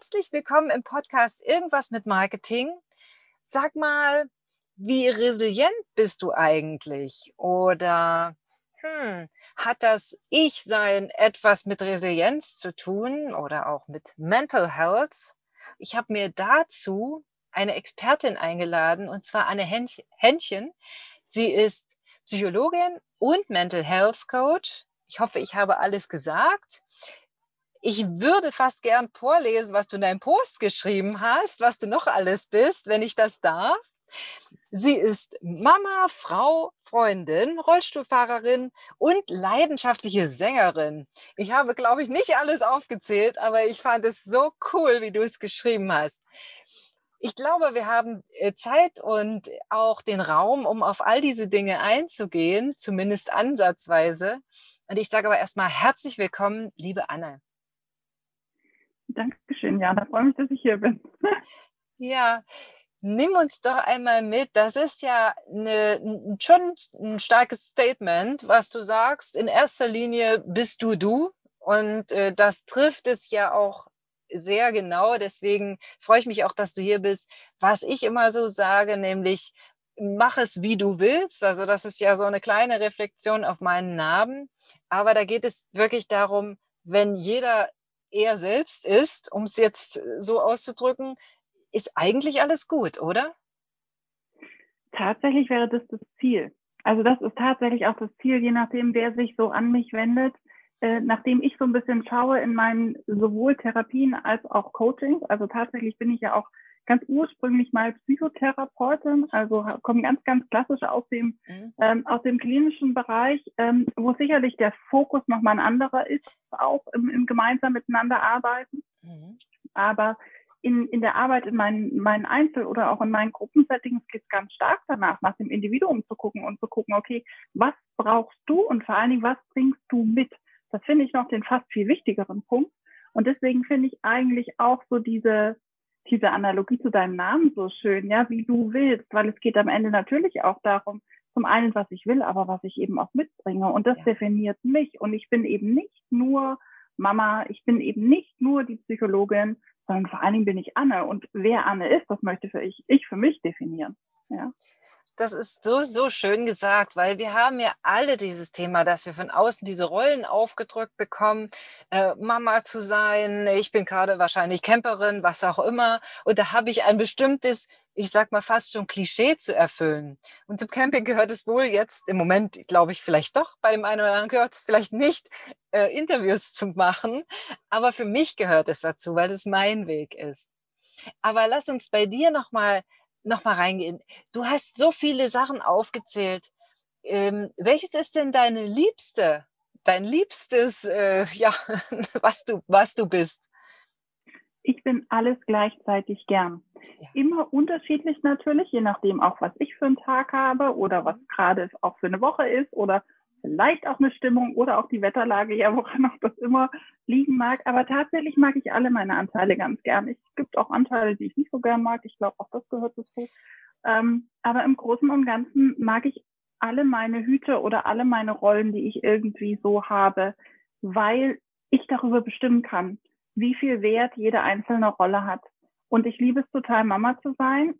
herzlich willkommen im Podcast Irgendwas mit Marketing. Sag mal, wie resilient bist du eigentlich? Oder hm, hat das Ich-Sein etwas mit Resilienz zu tun oder auch mit Mental Health? Ich habe mir dazu eine Expertin eingeladen, und zwar Anne Händchen. Sie ist Psychologin und Mental Health Coach. Ich hoffe, ich habe alles gesagt. Ich würde fast gern vorlesen, was du in deinem Post geschrieben hast, was du noch alles bist, wenn ich das darf. Sie ist Mama, Frau, Freundin, Rollstuhlfahrerin und leidenschaftliche Sängerin. Ich habe, glaube ich, nicht alles aufgezählt, aber ich fand es so cool, wie du es geschrieben hast. Ich glaube, wir haben äh, Zeit und auch den Raum, um auf all diese Dinge einzugehen, zumindest ansatzweise. Und ich sage aber erstmal herzlich willkommen, liebe Anne. Dankeschön, Jana. Freue mich, dass ich hier bin. ja, nimm uns doch einmal mit. Das ist ja eine, schon ein starkes Statement, was du sagst. In erster Linie bist du du. Und äh, das trifft es ja auch sehr genau. Deswegen freue ich mich auch, dass du hier bist. Was ich immer so sage, nämlich mach es, wie du willst. Also das ist ja so eine kleine Reflexion auf meinen Namen. Aber da geht es wirklich darum, wenn jeder er selbst ist, um es jetzt so auszudrücken, ist eigentlich alles gut, oder? Tatsächlich wäre das das Ziel. Also das ist tatsächlich auch das Ziel, je nachdem, wer sich so an mich wendet. Äh, nachdem ich so ein bisschen schaue in meinen sowohl Therapien als auch Coachings, also tatsächlich bin ich ja auch ganz ursprünglich mal Psychotherapeutin, also komme ganz, ganz klassisch aus dem, mhm. ähm, aus dem klinischen Bereich, ähm, wo sicherlich der Fokus nochmal ein anderer ist, auch im, im gemeinsam miteinander arbeiten. Mhm. Aber in, in der Arbeit in meinen, meinen Einzel- oder auch in meinen Gruppensettings geht es ganz stark danach, nach dem Individuum zu gucken und zu gucken, okay, was brauchst du und vor allen Dingen, was bringst du mit? Das finde ich noch den fast viel wichtigeren Punkt. Und deswegen finde ich eigentlich auch so diese, diese Analogie zu deinem Namen so schön, ja, wie du willst, weil es geht am Ende natürlich auch darum, zum einen, was ich will, aber was ich eben auch mitbringe. Und das ja. definiert mich. Und ich bin eben nicht nur Mama, ich bin eben nicht nur die Psychologin, sondern vor allen Dingen bin ich Anne. Und wer Anne ist, das möchte für ich, ich für mich definieren. Ja. Das ist so, so schön gesagt, weil wir haben ja alle dieses Thema, dass wir von außen diese Rollen aufgedrückt bekommen, äh, Mama zu sein, ich bin gerade wahrscheinlich Camperin, was auch immer. Und da habe ich ein bestimmtes, ich sag mal fast schon Klischee zu erfüllen. Und zum Camping gehört es wohl jetzt im Moment, glaube ich, vielleicht doch, bei dem einen oder anderen gehört es vielleicht nicht, äh, Interviews zu machen. Aber für mich gehört es dazu, weil es mein Weg ist. Aber lass uns bei dir nochmal noch mal reingehen. Du hast so viele Sachen aufgezählt. Ähm, welches ist denn deine liebste, dein liebstes, äh, ja, was du, was du bist? Ich bin alles gleichzeitig gern. Ja. Immer unterschiedlich natürlich, je nachdem auch, was ich für einen Tag habe oder was gerade auch für eine Woche ist oder vielleicht auch eine Stimmung oder auch die Wetterlage, ja, woran auch das immer liegen mag. Aber tatsächlich mag ich alle meine Anteile ganz gern. Es gibt auch Anteile, die ich nicht so gern mag. Ich glaube, auch das gehört dazu. Ähm, aber im Großen und Ganzen mag ich alle meine Hüte oder alle meine Rollen, die ich irgendwie so habe, weil ich darüber bestimmen kann, wie viel Wert jede einzelne Rolle hat. Und ich liebe es total, Mama zu sein,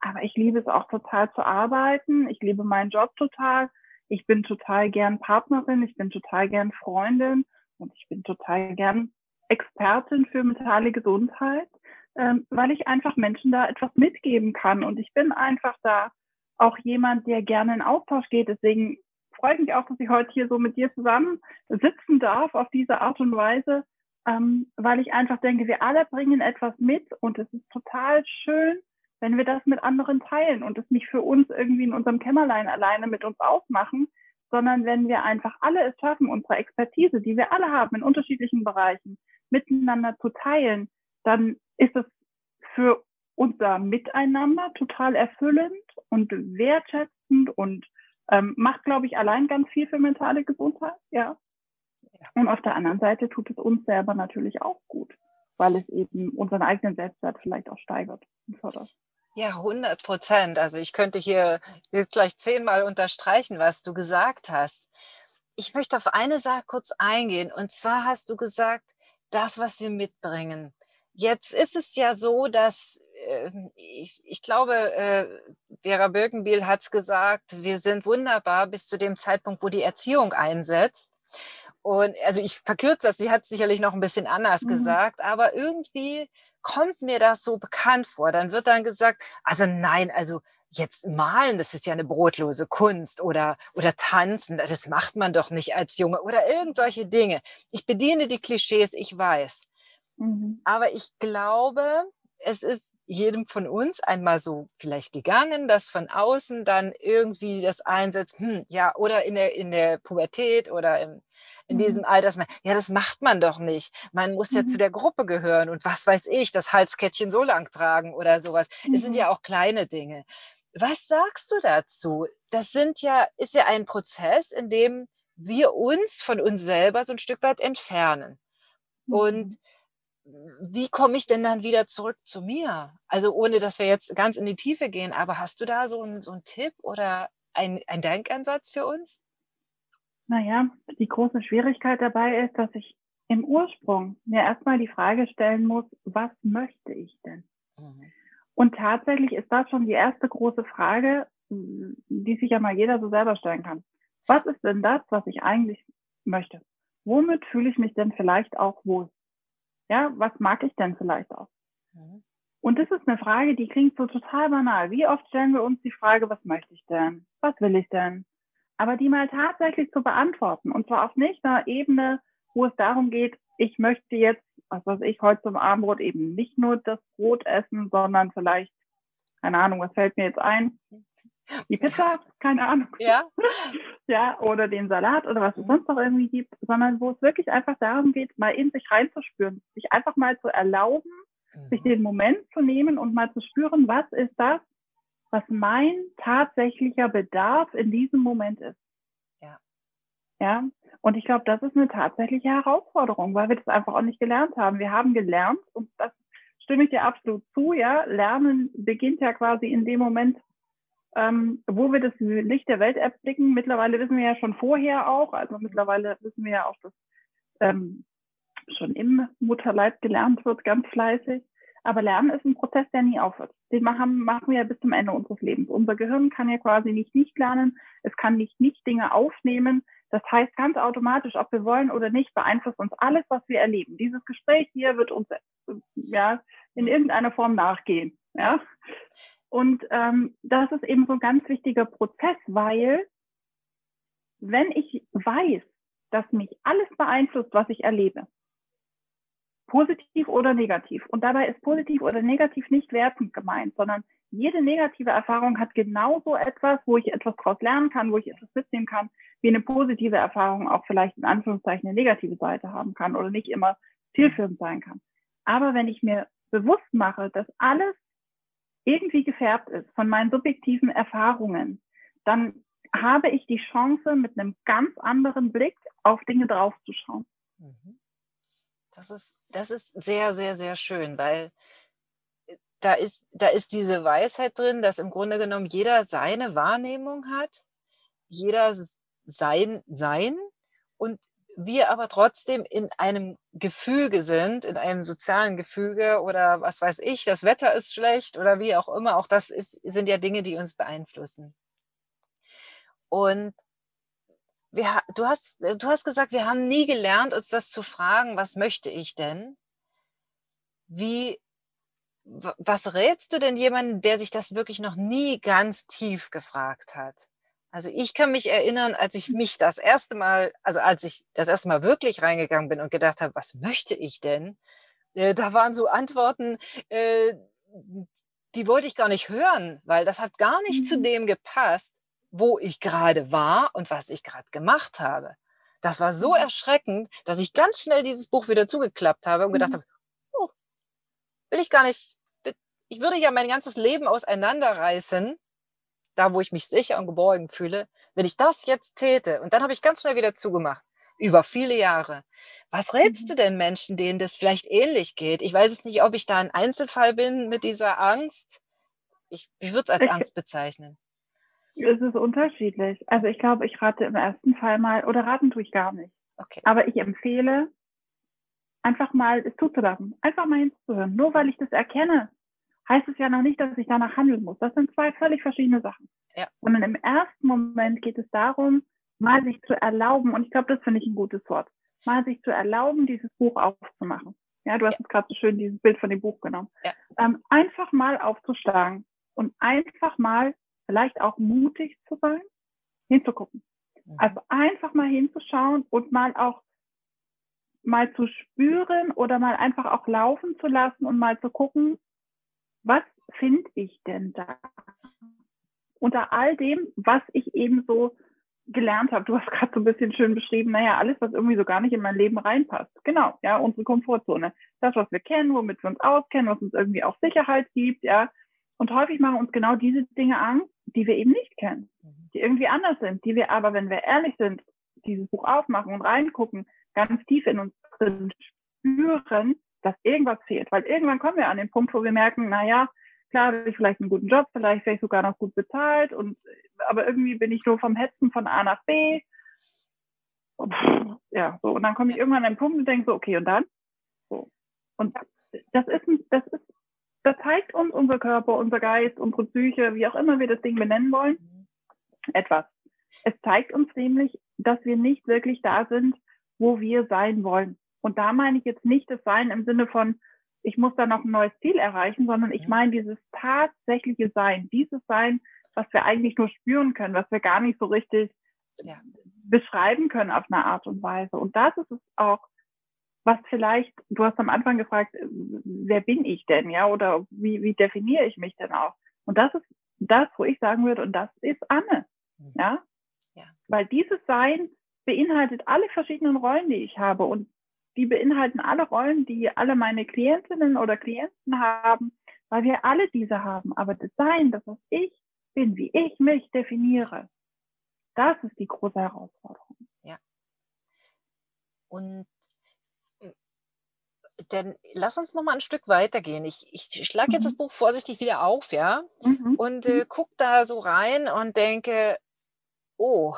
aber ich liebe es auch total zu arbeiten. Ich liebe meinen Job total ich bin total gern Partnerin, ich bin total gern Freundin und ich bin total gern Expertin für mentale Gesundheit, ähm, weil ich einfach Menschen da etwas mitgeben kann. Und ich bin einfach da auch jemand, der gerne in Austausch geht. Deswegen freue ich mich auch, dass ich heute hier so mit dir zusammen sitzen darf auf diese Art und Weise, ähm, weil ich einfach denke, wir alle bringen etwas mit und es ist total schön, wenn wir das mit anderen teilen und es nicht für uns irgendwie in unserem Kämmerlein alleine mit uns ausmachen, sondern wenn wir einfach alle es schaffen, unsere Expertise, die wir alle haben in unterschiedlichen Bereichen, miteinander zu teilen, dann ist es für unser Miteinander total erfüllend und wertschätzend und ähm, macht, glaube ich, allein ganz viel für mentale Gesundheit, ja. Und auf der anderen Seite tut es uns selber natürlich auch gut, weil es eben unseren eigenen Selbstwert vielleicht auch steigert und fördert. Ja, 100 Prozent. Also ich könnte hier jetzt gleich zehnmal unterstreichen, was du gesagt hast. Ich möchte auf eine Sache kurz eingehen. Und zwar hast du gesagt, das, was wir mitbringen. Jetzt ist es ja so, dass äh, ich, ich, glaube, äh, Vera Birkenbiel hat es gesagt, wir sind wunderbar bis zu dem Zeitpunkt, wo die Erziehung einsetzt. Und also ich verkürze das, sie hat es sicherlich noch ein bisschen anders mhm. gesagt, aber irgendwie kommt mir das so bekannt vor. Dann wird dann gesagt, also nein, also jetzt malen, das ist ja eine brotlose Kunst oder, oder tanzen, das macht man doch nicht als Junge oder irgendwelche Dinge. Ich bediene die Klischees, ich weiß. Mhm. Aber ich glaube, es ist jedem von uns einmal so vielleicht gegangen, dass von außen dann irgendwie das einsetzt, hm, ja, oder in der, in der Pubertät oder im, in mhm. diesem Alter, ja, das macht man doch nicht. Man muss ja zu mhm. der Gruppe gehören und was weiß ich, das Halskettchen so lang tragen oder sowas. Mhm. Es sind ja auch kleine Dinge. Was sagst du dazu? Das sind ja, ist ja ein Prozess, in dem wir uns von uns selber so ein Stück weit entfernen. Und mhm wie komme ich denn dann wieder zurück zu mir? Also ohne, dass wir jetzt ganz in die Tiefe gehen, aber hast du da so einen, so einen Tipp oder ein, ein Denkansatz für uns? Naja, die große Schwierigkeit dabei ist, dass ich im Ursprung mir erstmal die Frage stellen muss, was möchte ich denn? Mhm. Und tatsächlich ist das schon die erste große Frage, die sich ja mal jeder so selber stellen kann. Was ist denn das, was ich eigentlich möchte? Womit fühle ich mich denn vielleicht auch wohl? Ja, was mag ich denn vielleicht auch? Mhm. Und das ist eine Frage, die klingt so total banal. Wie oft stellen wir uns die Frage, was möchte ich denn? Was will ich denn? Aber die mal tatsächlich zu beantworten. Und zwar auf nicht einer Ebene, wo es darum geht, ich möchte jetzt, was weiß ich, heute zum Abendbrot eben nicht nur das Brot essen, sondern vielleicht, keine Ahnung, was fällt mir jetzt ein? Die Pizza, keine Ahnung. Ja. ja, oder den Salat oder was es sonst noch irgendwie gibt, sondern wo es wirklich einfach darum geht, mal in sich reinzuspüren, sich einfach mal zu erlauben, mhm. sich den Moment zu nehmen und mal zu spüren, was ist das, was mein tatsächlicher Bedarf in diesem Moment ist. Ja. Ja. Und ich glaube, das ist eine tatsächliche Herausforderung, weil wir das einfach auch nicht gelernt haben. Wir haben gelernt, und das stimme ich dir absolut zu, ja, Lernen beginnt ja quasi in dem Moment, ähm, wo wir das Licht der Welt erblicken. Mittlerweile wissen wir ja schon vorher auch, also mittlerweile wissen wir ja auch, dass ähm, schon im Mutterleib gelernt wird, ganz fleißig. Aber Lernen ist ein Prozess, der nie aufhört. Den machen, machen wir ja bis zum Ende unseres Lebens. Unser Gehirn kann ja quasi nicht nicht lernen. Es kann nicht nicht Dinge aufnehmen. Das heißt, ganz automatisch, ob wir wollen oder nicht, beeinflusst uns alles, was wir erleben. Dieses Gespräch hier wird uns ja in irgendeiner Form nachgehen. Ja. Und ähm, das ist eben so ein ganz wichtiger Prozess, weil wenn ich weiß, dass mich alles beeinflusst, was ich erlebe, positiv oder negativ, und dabei ist positiv oder negativ nicht wertend gemeint, sondern jede negative Erfahrung hat genauso etwas, wo ich etwas daraus lernen kann, wo ich etwas mitnehmen kann, wie eine positive Erfahrung auch vielleicht in Anführungszeichen eine negative Seite haben kann oder nicht immer zielführend sein kann. Aber wenn ich mir bewusst mache, dass alles irgendwie gefärbt ist von meinen subjektiven Erfahrungen, dann habe ich die Chance, mit einem ganz anderen Blick auf Dinge draufzuschauen. Mhm. Das ist, das ist sehr, sehr, sehr schön, weil äh, da ist, da ist diese Weisheit drin, dass im Grunde genommen jeder seine Wahrnehmung hat, jeder sein Sein und wir aber trotzdem in einem Gefüge sind, in einem sozialen Gefüge oder was weiß ich, das Wetter ist schlecht oder wie auch immer, auch das ist, sind ja Dinge, die uns beeinflussen. Und wir, du, hast, du hast gesagt, wir haben nie gelernt, uns das zu fragen, was möchte ich denn? Wie, was rätst du denn jemandem, der sich das wirklich noch nie ganz tief gefragt hat? Also ich kann mich erinnern, als ich mich das erste Mal, also als ich das erste Mal wirklich reingegangen bin und gedacht habe, was möchte ich denn? Äh, da waren so Antworten, äh, die wollte ich gar nicht hören, weil das hat gar nicht mhm. zu dem gepasst, wo ich gerade war und was ich gerade gemacht habe. Das war so mhm. erschreckend, dass ich ganz schnell dieses Buch wieder zugeklappt habe und gedacht mhm. habe, oh, will ich gar nicht, ich würde ja mein ganzes Leben auseinanderreißen, da wo ich mich sicher und geborgen fühle, wenn ich das jetzt täte, und dann habe ich ganz schnell wieder zugemacht, über viele Jahre. Was rätst mhm. du denn Menschen, denen das vielleicht ähnlich geht? Ich weiß es nicht, ob ich da ein Einzelfall bin mit dieser Angst. Ich, ich würde es als Angst bezeichnen. Es ist unterschiedlich. Also ich glaube, ich rate im ersten Fall mal, oder raten tue ich gar nicht. Okay. Aber ich empfehle, einfach mal es zuzulassen, einfach mal hinzuhören. Nur weil ich das erkenne, heißt es ja noch nicht, dass ich danach handeln muss. Das sind zwei völlig verschiedene Sachen. Ja. Sondern im ersten Moment geht es darum, mal sich zu erlauben, und ich glaube, das finde ich ein gutes Wort, mal sich zu erlauben, dieses Buch aufzumachen. Ja, du hast ja. jetzt gerade so schön dieses Bild von dem Buch genommen. Ja. Ähm, einfach mal aufzuschlagen und einfach mal vielleicht auch mutig zu sein, hinzugucken. Mhm. Also einfach mal hinzuschauen und mal auch mal zu spüren oder mal einfach auch laufen zu lassen und mal zu gucken, was finde ich denn da? Unter all dem, was ich eben so gelernt habe. Du hast gerade so ein bisschen schön beschrieben, naja, alles, was irgendwie so gar nicht in mein Leben reinpasst. Genau, ja, unsere Komfortzone. Das, was wir kennen, womit wir uns auskennen, was uns irgendwie auch Sicherheit gibt, ja. Und häufig machen uns genau diese Dinge an, die wir eben nicht kennen, die irgendwie anders sind, die wir aber, wenn wir ehrlich sind, dieses Buch aufmachen und reingucken, ganz tief in uns drin spüren, dass irgendwas fehlt. Weil irgendwann kommen wir an den Punkt, wo wir merken, na ja, klar habe ich vielleicht einen guten Job, vielleicht wäre ich sogar noch gut bezahlt und aber irgendwie bin ich nur vom Hetzen von A nach B. Und, ja, so. Und dann komme ich irgendwann an den Punkt und denke so, okay, und dann? So. Und das ist, das ist, das zeigt uns unser Körper, unser Geist, unsere Psyche, wie auch immer wir das Ding benennen wollen, etwas. Es zeigt uns nämlich, dass wir nicht wirklich da sind, wo wir sein wollen. Und da meine ich jetzt nicht das Sein im Sinne von, ich muss da noch ein neues Ziel erreichen, sondern ich meine dieses tatsächliche Sein, dieses Sein, was wir eigentlich nur spüren können, was wir gar nicht so richtig ja. beschreiben können auf eine Art und Weise. Und das ist es auch, was vielleicht, du hast am Anfang gefragt, wer bin ich denn, ja, oder wie, wie definiere ich mich denn auch? Und das ist das, wo ich sagen würde, und das ist Anne, mhm. ja? ja. Weil dieses Sein beinhaltet alle verschiedenen Rollen, die ich habe und die beinhalten alle Rollen, die alle meine Klientinnen oder Klienten haben, weil wir alle diese haben. Aber das Sein, das was ich bin, wie ich mich definiere, das ist die große Herausforderung. Ja. Und äh, dann lass uns noch mal ein Stück weitergehen. Ich, ich schlage jetzt mhm. das Buch vorsichtig wieder auf, ja, mhm. und äh, mhm. guck da so rein und denke, oh,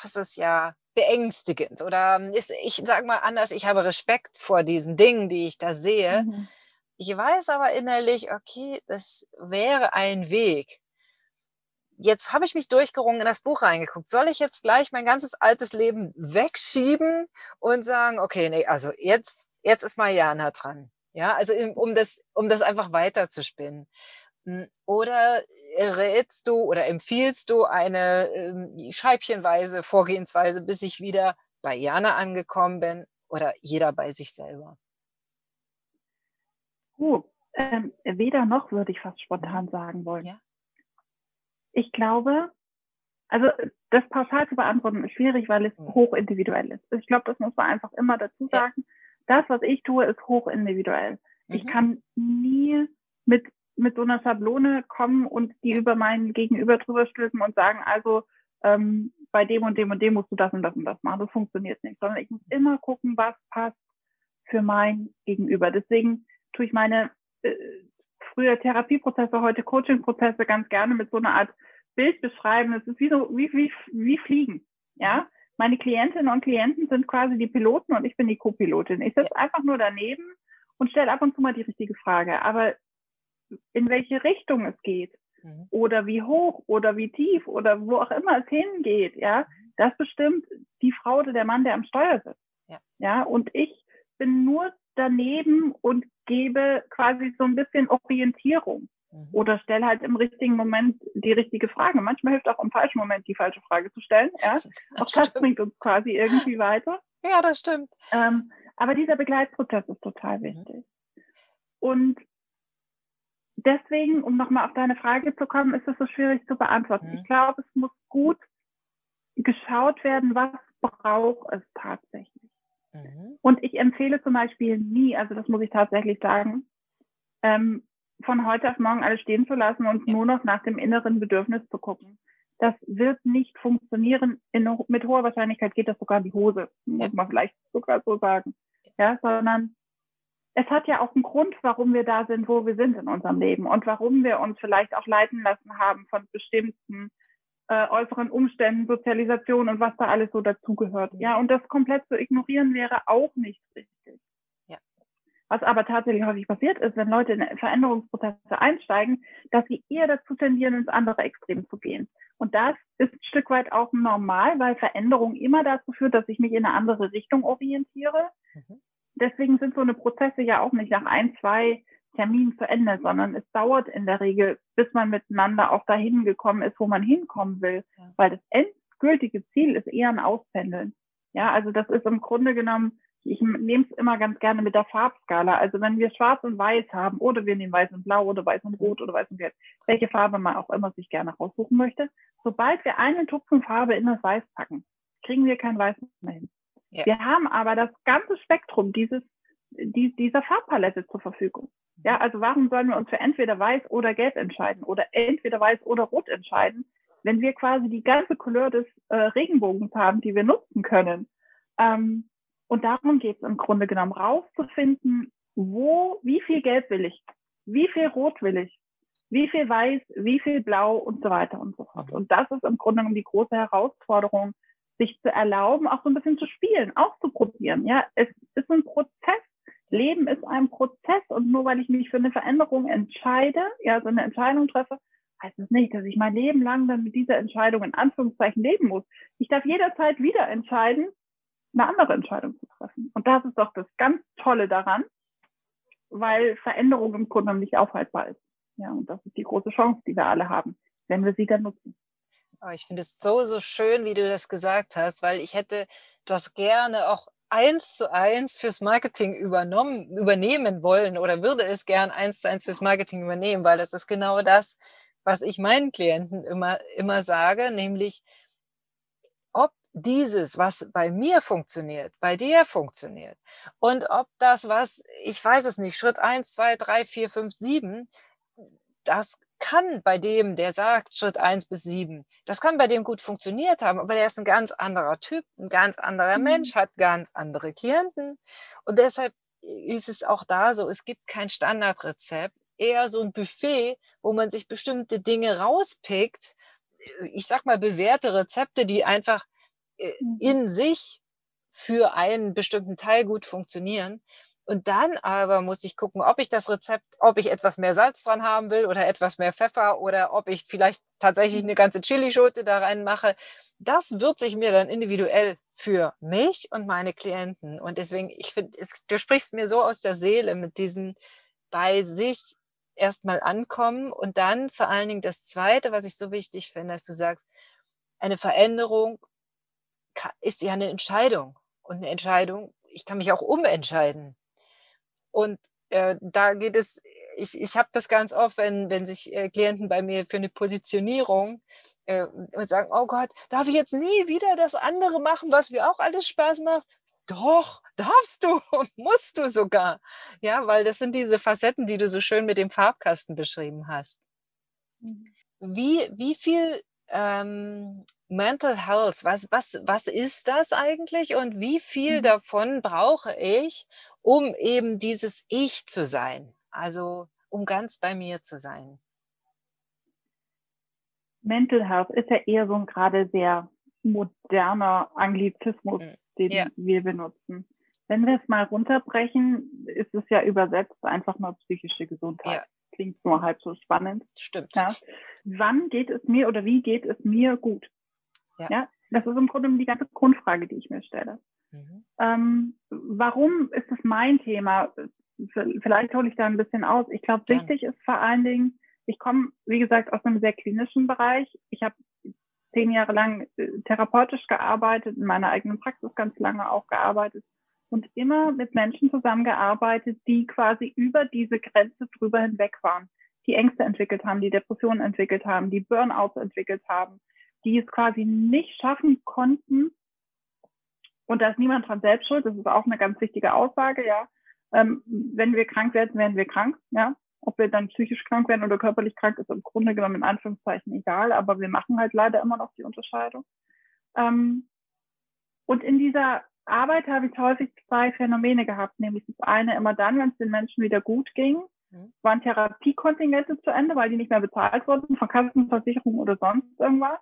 das ist ja beängstigend oder ist, ich sage mal anders, ich habe Respekt vor diesen Dingen, die ich da sehe. Mhm. Ich weiß aber innerlich, okay, das wäre ein Weg. Jetzt habe ich mich durchgerungen, in das Buch reingeguckt. Soll ich jetzt gleich mein ganzes altes Leben wegschieben und sagen, okay, nee, also jetzt, jetzt ist Mariana dran. Ja, also um das, um das einfach weiterzuspinnen. Hm, oder rätst du oder empfiehlst du eine ähm, scheibchenweise Vorgehensweise, bis ich wieder bei Jana angekommen bin oder jeder bei sich selber? Oh, ähm, weder noch würde ich fast spontan sagen wollen. Ja. Ich glaube, also das pauschal zu beantworten ist schwierig, weil es mhm. hochindividuell ist. Ich glaube, das muss man einfach immer dazu sagen. Ja. Das, was ich tue, ist hochindividuell. Mhm. Ich kann nie mit mit so einer Schablone kommen und die über meinen Gegenüber drüber stülpen und sagen, also ähm, bei dem und dem und dem musst du das und das und das machen. Das funktioniert nicht, sondern ich muss immer gucken, was passt für mein Gegenüber. Deswegen tue ich meine äh, früher Therapieprozesse, heute Coachingprozesse ganz gerne mit so einer Art Bild beschreiben. Es ist wie so wie, wie, wie Fliegen. Ja, meine Klientinnen und Klienten sind quasi die Piloten und ich bin die Co-Pilotin. Ich sitze ja. einfach nur daneben und stelle ab und zu mal die richtige Frage. Aber in welche Richtung es geht mhm. oder wie hoch oder wie tief oder wo auch immer es hingeht, ja, das bestimmt die Frau oder der Mann, der am Steuer sitzt. Ja. ja, und ich bin nur daneben und gebe quasi so ein bisschen Orientierung mhm. oder stelle halt im richtigen Moment die richtige Frage. Manchmal hilft auch im falschen Moment die falsche Frage zu stellen. Ja, das auch das stimmt. bringt uns quasi irgendwie weiter. Ja, das stimmt. Ähm, aber dieser Begleitprozess ist total mhm. wichtig. Mhm. Und deswegen, um nochmal auf deine Frage zu kommen, ist es so schwierig zu beantworten. Mhm. Ich glaube, es muss gut geschaut werden, was braucht es tatsächlich. Mhm. Und ich empfehle zum Beispiel nie, also das muss ich tatsächlich sagen, ähm, von heute auf morgen alles stehen zu lassen und ja. nur noch nach dem inneren Bedürfnis zu gucken. Das wird nicht funktionieren. In, mit hoher Wahrscheinlichkeit geht das sogar in die Hose, muss man vielleicht sogar so sagen. Ja, sondern es hat ja auch einen Grund, warum wir da sind, wo wir sind in unserem Leben und warum wir uns vielleicht auch leiten lassen haben von bestimmten äh, äußeren Umständen, Sozialisation und was da alles so dazugehört. Ja, und das komplett zu ignorieren wäre auch nicht richtig. Was aber tatsächlich häufig passiert ist, wenn Leute in Veränderungsprozesse einsteigen, dass sie eher dazu tendieren, ins andere Extrem zu gehen. Und das ist ein Stück weit auch normal, weil Veränderung immer dazu führt, dass ich mich in eine andere Richtung orientiere. Mhm. Deswegen sind so eine Prozesse ja auch nicht nach ein, zwei Terminen zu Ende, sondern es dauert in der Regel, bis man miteinander auch dahin gekommen ist, wo man hinkommen will, ja. weil das endgültige Ziel ist eher ein Auspendeln. Ja, also das ist im Grunde genommen ich nehme es immer ganz gerne mit der Farbskala. Also wenn wir schwarz und weiß haben oder wir nehmen weiß und blau oder weiß und rot oder weiß und gelb, welche Farbe man auch immer sich gerne raussuchen möchte, sobald wir einen Tupfen Farbe in das Weiß packen, kriegen wir kein Weiß mehr hin. Ja. Wir haben aber das ganze Spektrum dieses, die, dieser Farbpalette zur Verfügung. Ja, also warum sollen wir uns für entweder weiß oder gelb entscheiden oder entweder weiß oder rot entscheiden, wenn wir quasi die ganze Couleur des äh, Regenbogens haben, die wir nutzen können? Ähm, und darum geht es im Grunde genommen, rauszufinden, wo, wie viel Gelb will ich, wie viel Rot will ich, wie viel Weiß, wie viel Blau und so weiter und so fort. Und das ist im Grunde genommen die große Herausforderung, sich zu erlauben, auch so ein bisschen zu spielen, auszuprobieren. Ja, es ist ein Prozess. Leben ist ein Prozess und nur weil ich mich für eine Veränderung entscheide, ja, so eine Entscheidung treffe, heißt es das nicht, dass ich mein Leben lang dann mit dieser Entscheidung in Anführungszeichen leben muss. Ich darf jederzeit wieder entscheiden, eine andere Entscheidung zu treffen. Und das ist doch das ganz Tolle daran, weil Veränderung im Grunde nicht aufhaltbar ist. Ja, und das ist die große Chance, die wir alle haben, wenn wir sie dann nutzen. Oh, ich finde es so, so schön, wie du das gesagt hast, weil ich hätte das gerne auch eins zu eins fürs Marketing übernommen, übernehmen wollen oder würde es gern eins zu eins fürs Marketing übernehmen, weil das ist genau das, was ich meinen Klienten immer, immer sage, nämlich, ob dieses, was bei mir funktioniert, bei dir funktioniert. Und ob das, was, ich weiß es nicht, Schritt eins, zwei, drei, vier, fünf, sieben, das kann bei dem, der sagt Schritt eins bis sieben, das kann bei dem gut funktioniert haben, aber der ist ein ganz anderer Typ, ein ganz anderer mhm. Mensch, hat ganz andere Klienten. Und deshalb ist es auch da so, es gibt kein Standardrezept, eher so ein Buffet, wo man sich bestimmte Dinge rauspickt. Ich sag mal bewährte Rezepte, die einfach äh, mhm. in sich für einen bestimmten Teil gut funktionieren. Und dann aber muss ich gucken, ob ich das Rezept, ob ich etwas mehr Salz dran haben will oder etwas mehr Pfeffer oder ob ich vielleicht tatsächlich eine ganze Chilischote da reinmache. Das wird sich mir dann individuell für mich und meine Klienten. Und deswegen, ich finde, du sprichst mir so aus der Seele mit diesen bei sich erstmal ankommen und dann vor allen Dingen das Zweite, was ich so wichtig finde, dass du sagst, eine Veränderung ist ja eine Entscheidung. Und eine Entscheidung, ich kann mich auch umentscheiden. Und äh, da geht es, ich, ich habe das ganz oft, wenn, wenn sich äh, Klienten bei mir für eine Positionierung äh, und sagen, oh Gott, darf ich jetzt nie wieder das andere machen, was mir auch alles Spaß macht? Doch, darfst du, musst du sogar. Ja, weil das sind diese Facetten, die du so schön mit dem Farbkasten beschrieben hast. Mhm. Wie, wie viel ähm, Mental Health, was, was, was ist das eigentlich und wie viel mhm. davon brauche ich, um eben dieses Ich zu sein? Also um ganz bei mir zu sein. Mental Health ist ja eher so ein gerade sehr moderner Anglizismus, mhm. den ja. wir benutzen. Wenn wir es mal runterbrechen, ist es ja übersetzt einfach nur psychische Gesundheit. Ja klingt nur halb so spannend. Stimmt. Ja. Wann geht es mir oder wie geht es mir gut? Ja. ja. Das ist im Grunde die ganze Grundfrage, die ich mir stelle. Mhm. Ähm, warum ist es mein Thema? Vielleicht hole ich da ein bisschen aus. Ich glaube, wichtig ist vor allen Dingen, ich komme, wie gesagt, aus einem sehr klinischen Bereich. Ich habe zehn Jahre lang äh, therapeutisch gearbeitet, in meiner eigenen Praxis ganz lange auch gearbeitet und immer mit Menschen zusammengearbeitet, die quasi über diese Grenze drüber hinweg waren, die Ängste entwickelt haben, die Depressionen entwickelt haben, die Burnouts entwickelt haben, die es quasi nicht schaffen konnten. Und da ist niemand dran selbst schuld. Das ist auch eine ganz wichtige Aussage, ja. Ähm, wenn wir krank werden, werden wir krank, ja. Ob wir dann psychisch krank werden oder körperlich krank, ist im Grunde genommen in Anführungszeichen egal, aber wir machen halt leider immer noch die Unterscheidung. Ähm, und in dieser Arbeit habe ich häufig zwei Phänomene gehabt, nämlich das eine immer dann, wenn es den Menschen wieder gut ging, mhm. waren Therapiekontingente zu Ende, weil die nicht mehr bezahlt wurden von Kassenversicherung oder sonst irgendwas.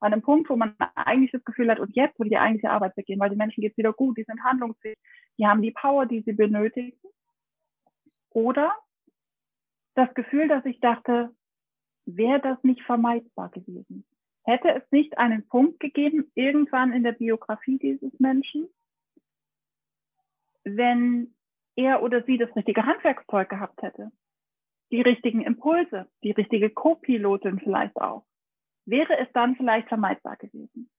An einem Punkt, wo man eigentlich das Gefühl hat, und jetzt würde die eigentliche Arbeit weggehen, weil den Menschen geht es wieder gut, die sind handlungsfähig, die haben die Power, die sie benötigen. Oder das Gefühl, dass ich dachte, wäre das nicht vermeidbar gewesen? Hätte es nicht einen Punkt gegeben, irgendwann in der Biografie dieses Menschen, wenn er oder sie das richtige Handwerkszeug gehabt hätte, die richtigen Impulse, die richtige Co-Pilotin vielleicht auch, wäre es dann vielleicht vermeidbar gewesen.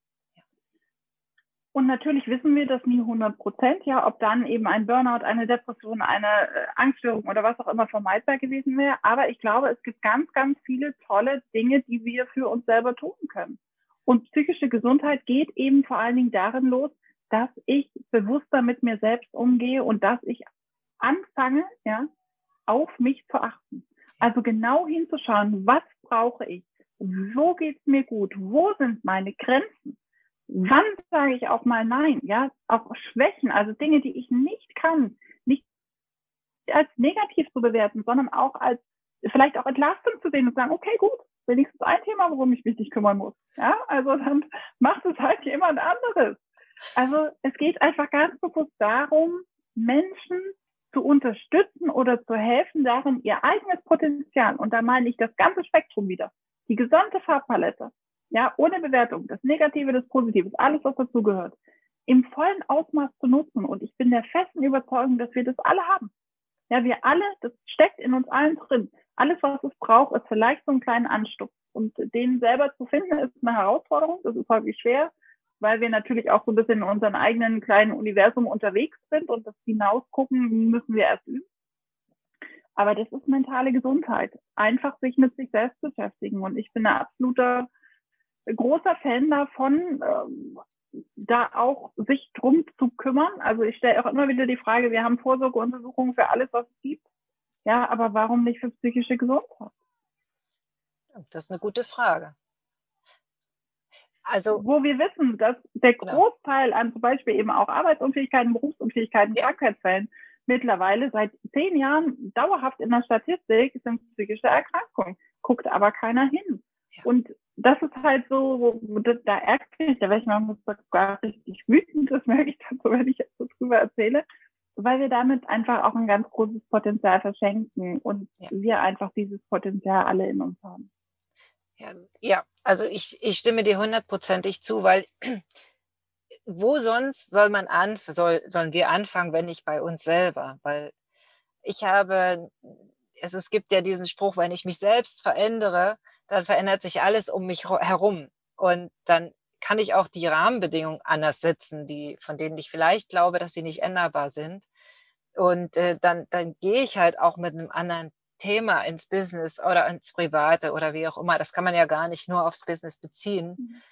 Und natürlich wissen wir das nie 100 Prozent, ja, ob dann eben ein Burnout, eine Depression, eine äh, Angststörung oder was auch immer vermeidbar gewesen wäre. Aber ich glaube, es gibt ganz, ganz viele tolle Dinge, die wir für uns selber tun können. Und psychische Gesundheit geht eben vor allen Dingen darin los, dass ich bewusster mit mir selbst umgehe und dass ich anfange, ja, auf mich zu achten. Also genau hinzuschauen, was brauche ich? Wo geht's mir gut? Wo sind meine Grenzen? Wann sage ich auch mal Nein? Ja, auch Schwächen, also Dinge, die ich nicht kann, nicht als negativ zu bewerten, sondern auch als vielleicht auch Entlastung zu sehen und sagen, okay, gut, wenigstens ein Thema, worum ich mich nicht kümmern muss. Ja, also dann macht es halt jemand anderes. Also es geht einfach ganz bewusst darum, Menschen zu unterstützen oder zu helfen, darin ihr eigenes Potenzial, und da meine ich das ganze Spektrum wieder, die gesamte Farbpalette, ja, ohne Bewertung, das Negative, das Positive, alles, was dazugehört, im vollen Ausmaß zu nutzen. Und ich bin der festen Überzeugung, dass wir das alle haben. Ja, wir alle, das steckt in uns allen drin. Alles, was es braucht, ist vielleicht so ein kleiner Anstupf. Und den selber zu finden, ist eine Herausforderung. Das ist häufig schwer, weil wir natürlich auch so ein bisschen in unserem eigenen kleinen Universum unterwegs sind und das hinausgucken müssen wir erst üben. Aber das ist mentale Gesundheit. Einfach sich mit sich selbst beschäftigen. Und ich bin ein absoluter großer Fan davon, ähm, da auch sich drum zu kümmern. Also ich stelle auch immer wieder die Frage, wir haben Vorsorgeuntersuchungen für alles, was es gibt. Ja, aber warum nicht für psychische Gesundheit? Das ist eine gute Frage. Also, wo wir wissen, dass der genau. Großteil an zum Beispiel eben auch Arbeitsunfähigkeiten, Berufsunfähigkeiten, ja. Krankheitsfällen mittlerweile seit zehn Jahren dauerhaft in der Statistik sind psychische Erkrankungen. Guckt aber keiner hin. Ja. Und das ist halt so, da, da ärgert mich, da werde ich manchmal sogar richtig wütend, das merke ich dann so, wenn ich jetzt so drüber erzähle, weil wir damit einfach auch ein ganz großes Potenzial verschenken und ja. wir einfach dieses Potenzial alle in uns haben. Ja, ja also ich, ich stimme dir hundertprozentig zu, weil wo sonst soll man an, soll, sollen wir anfangen, wenn nicht bei uns selber? Weil ich habe, es, es gibt ja diesen Spruch, wenn ich mich selbst verändere, dann verändert sich alles um mich herum. Und dann kann ich auch die Rahmenbedingungen anders setzen, die, von denen ich vielleicht glaube, dass sie nicht änderbar sind. Und äh, dann, dann gehe ich halt auch mit einem anderen Thema ins Business oder ins Private oder wie auch immer. Das kann man ja gar nicht nur aufs Business beziehen. Mhm.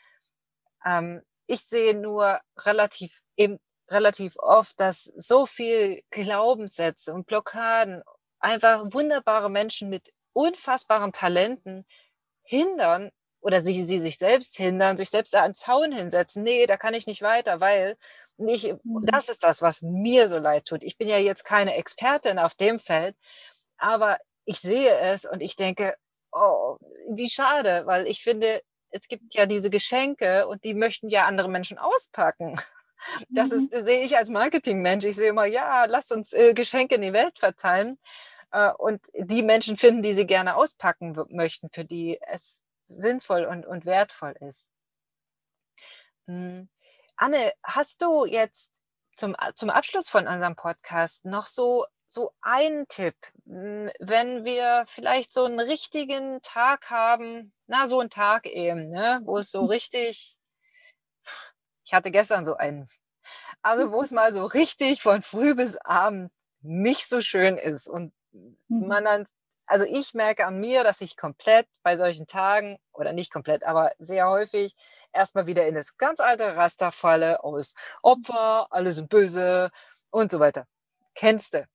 Ähm, ich sehe nur relativ, eben relativ oft, dass so viel Glaubenssätze und Blockaden einfach wunderbare Menschen mit unfassbaren Talenten hindern oder sie, sie sich selbst hindern, sich selbst an Zaun hinsetzen. Nee, da kann ich nicht weiter, weil nicht, mhm. das ist das, was mir so leid tut. Ich bin ja jetzt keine Expertin auf dem Feld, aber ich sehe es und ich denke, oh, wie schade, weil ich finde, es gibt ja diese Geschenke und die möchten ja andere Menschen auspacken. Das ist, mhm. sehe ich als Marketingmensch. Ich sehe immer, ja, lasst uns äh, Geschenke in die Welt verteilen äh, und die Menschen finden, die sie gerne auspacken möchten, für die es sinnvoll und, und wertvoll ist. Hm. Anne, hast du jetzt zum, zum Abschluss von unserem Podcast noch so, so einen Tipp, hm, wenn wir vielleicht so einen richtigen Tag haben, na, so einen Tag eben, ne, wo es so richtig, ich hatte gestern so einen, also wo es mal so richtig von früh bis abend nicht so schön ist und mhm. man dann also ich merke an mir, dass ich komplett bei solchen Tagen, oder nicht komplett, aber sehr häufig erstmal wieder in das ganz alte Raster falle aus Opfer, alle sind böse und so weiter. Kennst du?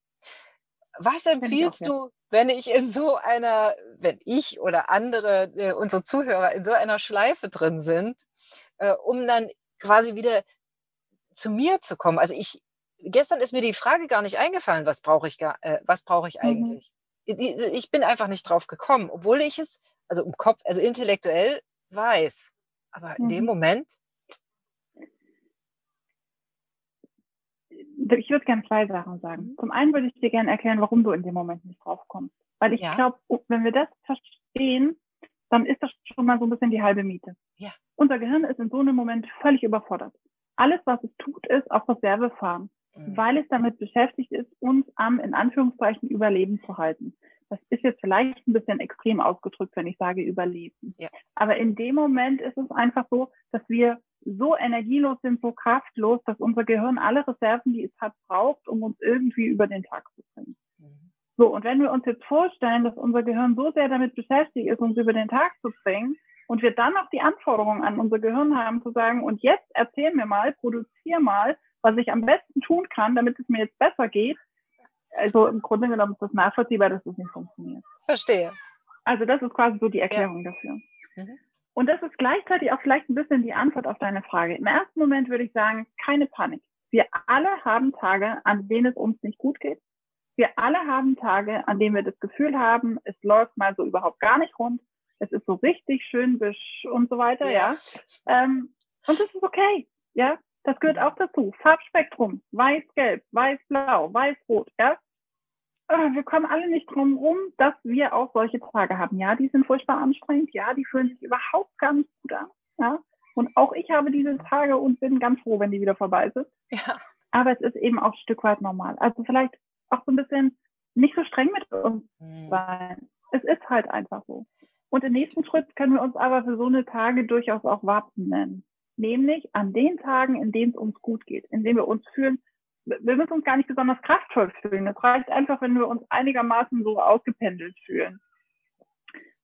Was empfiehlst auch, du, wenn ich in so einer, wenn ich oder andere, äh, unsere Zuhörer in so einer Schleife drin sind, äh, um dann quasi wieder zu mir zu kommen? Also ich, gestern ist mir die Frage gar nicht eingefallen, was brauche ich, äh, was brauche ich mhm. eigentlich? Ich bin einfach nicht drauf gekommen, obwohl ich es, also im Kopf, also intellektuell weiß. Aber in dem mhm. Moment. ich würde gerne zwei Sachen sagen. Mhm. Zum einen würde ich dir gerne erklären, warum du in dem Moment nicht drauf kommst. Weil ich ja. glaube, wenn wir das verstehen, dann ist das schon mal so ein bisschen die halbe Miete. Ja. Unser Gehirn ist in so einem Moment völlig überfordert. Alles, was es tut, ist auf Reserve fahren. Weil es damit beschäftigt ist, uns am, in Anführungszeichen, Überleben zu halten. Das ist jetzt vielleicht ein bisschen extrem ausgedrückt, wenn ich sage Überleben. Ja. Aber in dem Moment ist es einfach so, dass wir so energielos sind, so kraftlos, dass unser Gehirn alle Reserven, die es hat, braucht, um uns irgendwie über den Tag zu bringen. Mhm. So, und wenn wir uns jetzt vorstellen, dass unser Gehirn so sehr damit beschäftigt ist, uns über den Tag zu bringen, und wir dann auch die Anforderungen an unser Gehirn haben, zu sagen, und jetzt erzähl mir mal, produzier mal, was ich am besten tun kann, damit es mir jetzt besser geht. Also im Grunde genommen ist das nachvollziehbar, dass das nicht funktioniert. Verstehe. Also das ist quasi so die Erklärung ja. dafür. Mhm. Und das ist gleichzeitig auch vielleicht ein bisschen die Antwort auf deine Frage. Im ersten Moment würde ich sagen, keine Panik. Wir alle haben Tage, an denen es uns nicht gut geht. Wir alle haben Tage, an denen wir das Gefühl haben, es läuft mal so überhaupt gar nicht rund. Es ist so richtig schön bisch und so weiter, ja. ja. Ähm, und das ist okay, ja. Das gehört auch dazu. Farbspektrum, weiß-gelb, weiß-blau, weiß-rot, ja. Äh, wir kommen alle nicht drum rum, dass wir auch solche Tage haben. Ja, die sind furchtbar anstrengend. Ja, die fühlen sich überhaupt gar nicht gut an. Ja, und auch ich habe diese Tage und bin ganz froh, wenn die wieder vorbei sind. Ja. Aber es ist eben auch ein Stück weit normal. Also vielleicht auch so ein bisschen nicht so streng mit uns hm. sein. Es ist halt einfach so. Und im nächsten Schritt können wir uns aber für so eine Tage durchaus auch Warten nennen. Nämlich an den Tagen, in denen es uns gut geht, in denen wir uns fühlen, wir müssen uns gar nicht besonders kraftvoll fühlen. Es reicht einfach, wenn wir uns einigermaßen so ausgependelt fühlen.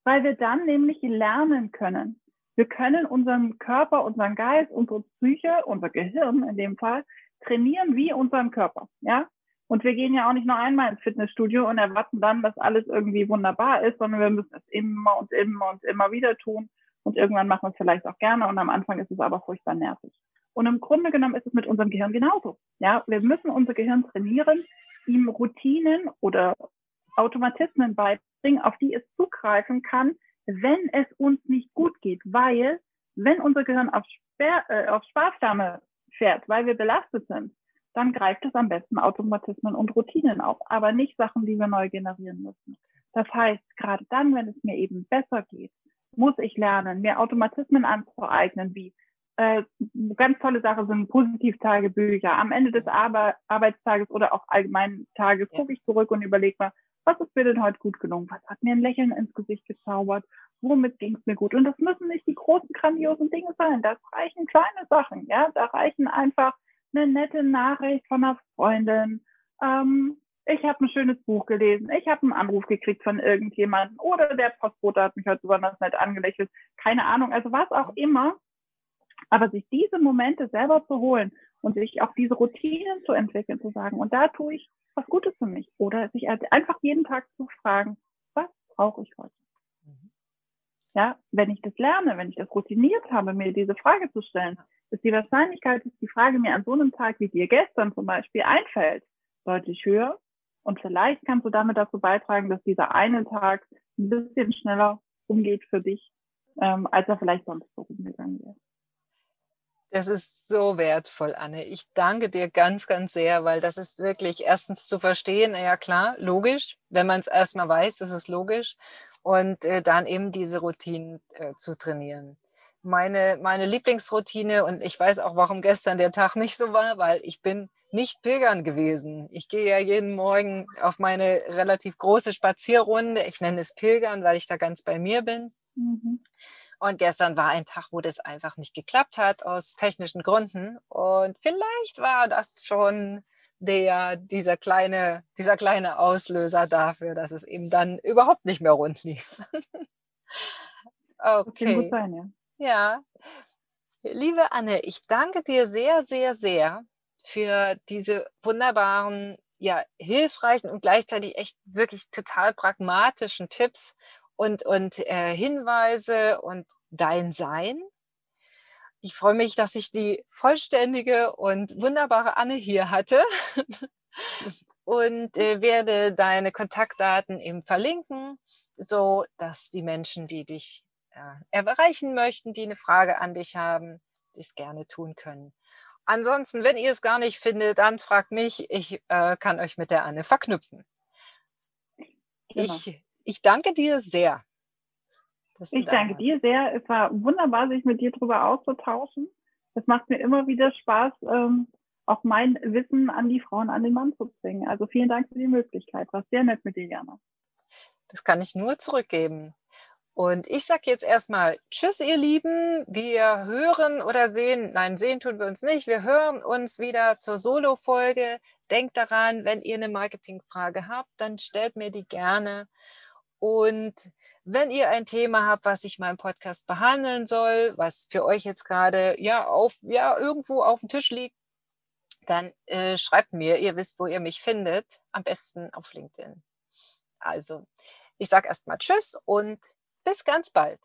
Weil wir dann nämlich lernen können. Wir können unseren Körper, unseren Geist, unsere Psyche, unser Gehirn in dem Fall trainieren wie unseren Körper. Ja? Und wir gehen ja auch nicht nur einmal ins Fitnessstudio und erwarten dann, dass alles irgendwie wunderbar ist, sondern wir müssen es immer und immer und immer wieder tun. Und irgendwann machen wir es vielleicht auch gerne und am Anfang ist es aber furchtbar nervig. Und im Grunde genommen ist es mit unserem Gehirn genauso. Ja, wir müssen unser Gehirn trainieren, ihm Routinen oder Automatismen beibringen, auf die es zugreifen kann, wenn es uns nicht gut geht. Weil, wenn unser Gehirn auf, Sper äh, auf Sparflamme fährt, weil wir belastet sind, dann greift es am besten Automatismen und Routinen auf, aber nicht Sachen, die wir neu generieren müssen. Das heißt, gerade dann, wenn es mir eben besser geht, muss ich lernen, mir Automatismen anzueignen, wie äh, ganz tolle Sache sind Positivtagebücher. Am Ende des Ar Arbeitstages oder auch allgemeinen Tages ja. gucke ich zurück und überlege mal, was ist mir denn heute gut gelungen? Was hat mir ein Lächeln ins Gesicht gezaubert? Womit ging es mir gut? Und das müssen nicht die großen, grandiosen Dinge sein. Das reichen kleine Sachen. Ja, da reichen einfach eine nette Nachricht von einer Freundin. Ähm, ich habe ein schönes Buch gelesen. Ich habe einen Anruf gekriegt von irgendjemandem. Oder der Postbote hat mich heute besonders nett angelächelt. Keine Ahnung. Also was auch immer aber sich diese Momente selber zu holen und sich auch diese Routinen zu entwickeln, zu sagen, und da tue ich was Gutes für mich. Oder sich einfach jeden Tag zu fragen, was brauche ich heute? Mhm. Ja, wenn ich das lerne, wenn ich das routiniert habe, mir diese Frage zu stellen, ist die Wahrscheinlichkeit, dass die Frage mir an so einem Tag wie dir gestern zum Beispiel einfällt, deutlich höher. Und vielleicht kannst du damit dazu beitragen, dass dieser eine Tag ein bisschen schneller umgeht für dich, ähm, als er vielleicht sonst so umgegangen wäre. Das ist so wertvoll, Anne. Ich danke dir ganz, ganz sehr, weil das ist wirklich erstens zu verstehen, ja klar, logisch. Wenn man es erstmal weiß, ist logisch. Und äh, dann eben diese Routinen äh, zu trainieren. Meine, meine Lieblingsroutine, und ich weiß auch, warum gestern der Tag nicht so war, weil ich bin nicht pilgern gewesen. Ich gehe ja jeden Morgen auf meine relativ große Spazierrunde. Ich nenne es Pilgern, weil ich da ganz bei mir bin. Mhm. Und gestern war ein Tag, wo das einfach nicht geklappt hat aus technischen Gründen. Und vielleicht war das schon der, dieser kleine, dieser kleine Auslöser dafür, dass es eben dann überhaupt nicht mehr rund lief. okay. Sein, ja. ja. Liebe Anne, ich danke dir sehr, sehr, sehr für diese wunderbaren, ja, hilfreichen und gleichzeitig echt wirklich total pragmatischen Tipps und, und äh, Hinweise und dein Sein. Ich freue mich, dass ich die vollständige und wunderbare Anne hier hatte und äh, werde deine Kontaktdaten eben verlinken, so dass die Menschen, die dich äh, erreichen möchten, die eine Frage an dich haben, das gerne tun können. Ansonsten, wenn ihr es gar nicht findet, dann fragt mich. Ich äh, kann euch mit der Anne verknüpfen. Genau. Ich, ich danke dir sehr. Ich danke dir sehr. Es war wunderbar, sich mit dir darüber auszutauschen. Es macht mir immer wieder Spaß, ähm, auch mein Wissen an die Frauen, an den Mann zu bringen. Also vielen Dank für die Möglichkeit. War sehr nett mit dir, Jana. Das kann ich nur zurückgeben. Und ich sage jetzt erstmal Tschüss, ihr Lieben. Wir hören oder sehen, nein, sehen tun wir uns nicht. Wir hören uns wieder zur Solo-Folge. Denkt daran, wenn ihr eine Marketingfrage habt, dann stellt mir die gerne. Und wenn ihr ein Thema habt, was ich im Podcast behandeln soll, was für euch jetzt gerade ja auf ja irgendwo auf dem Tisch liegt, dann äh, schreibt mir. Ihr wisst, wo ihr mich findet. Am besten auf LinkedIn. Also, ich sage erstmal Tschüss und bis ganz bald.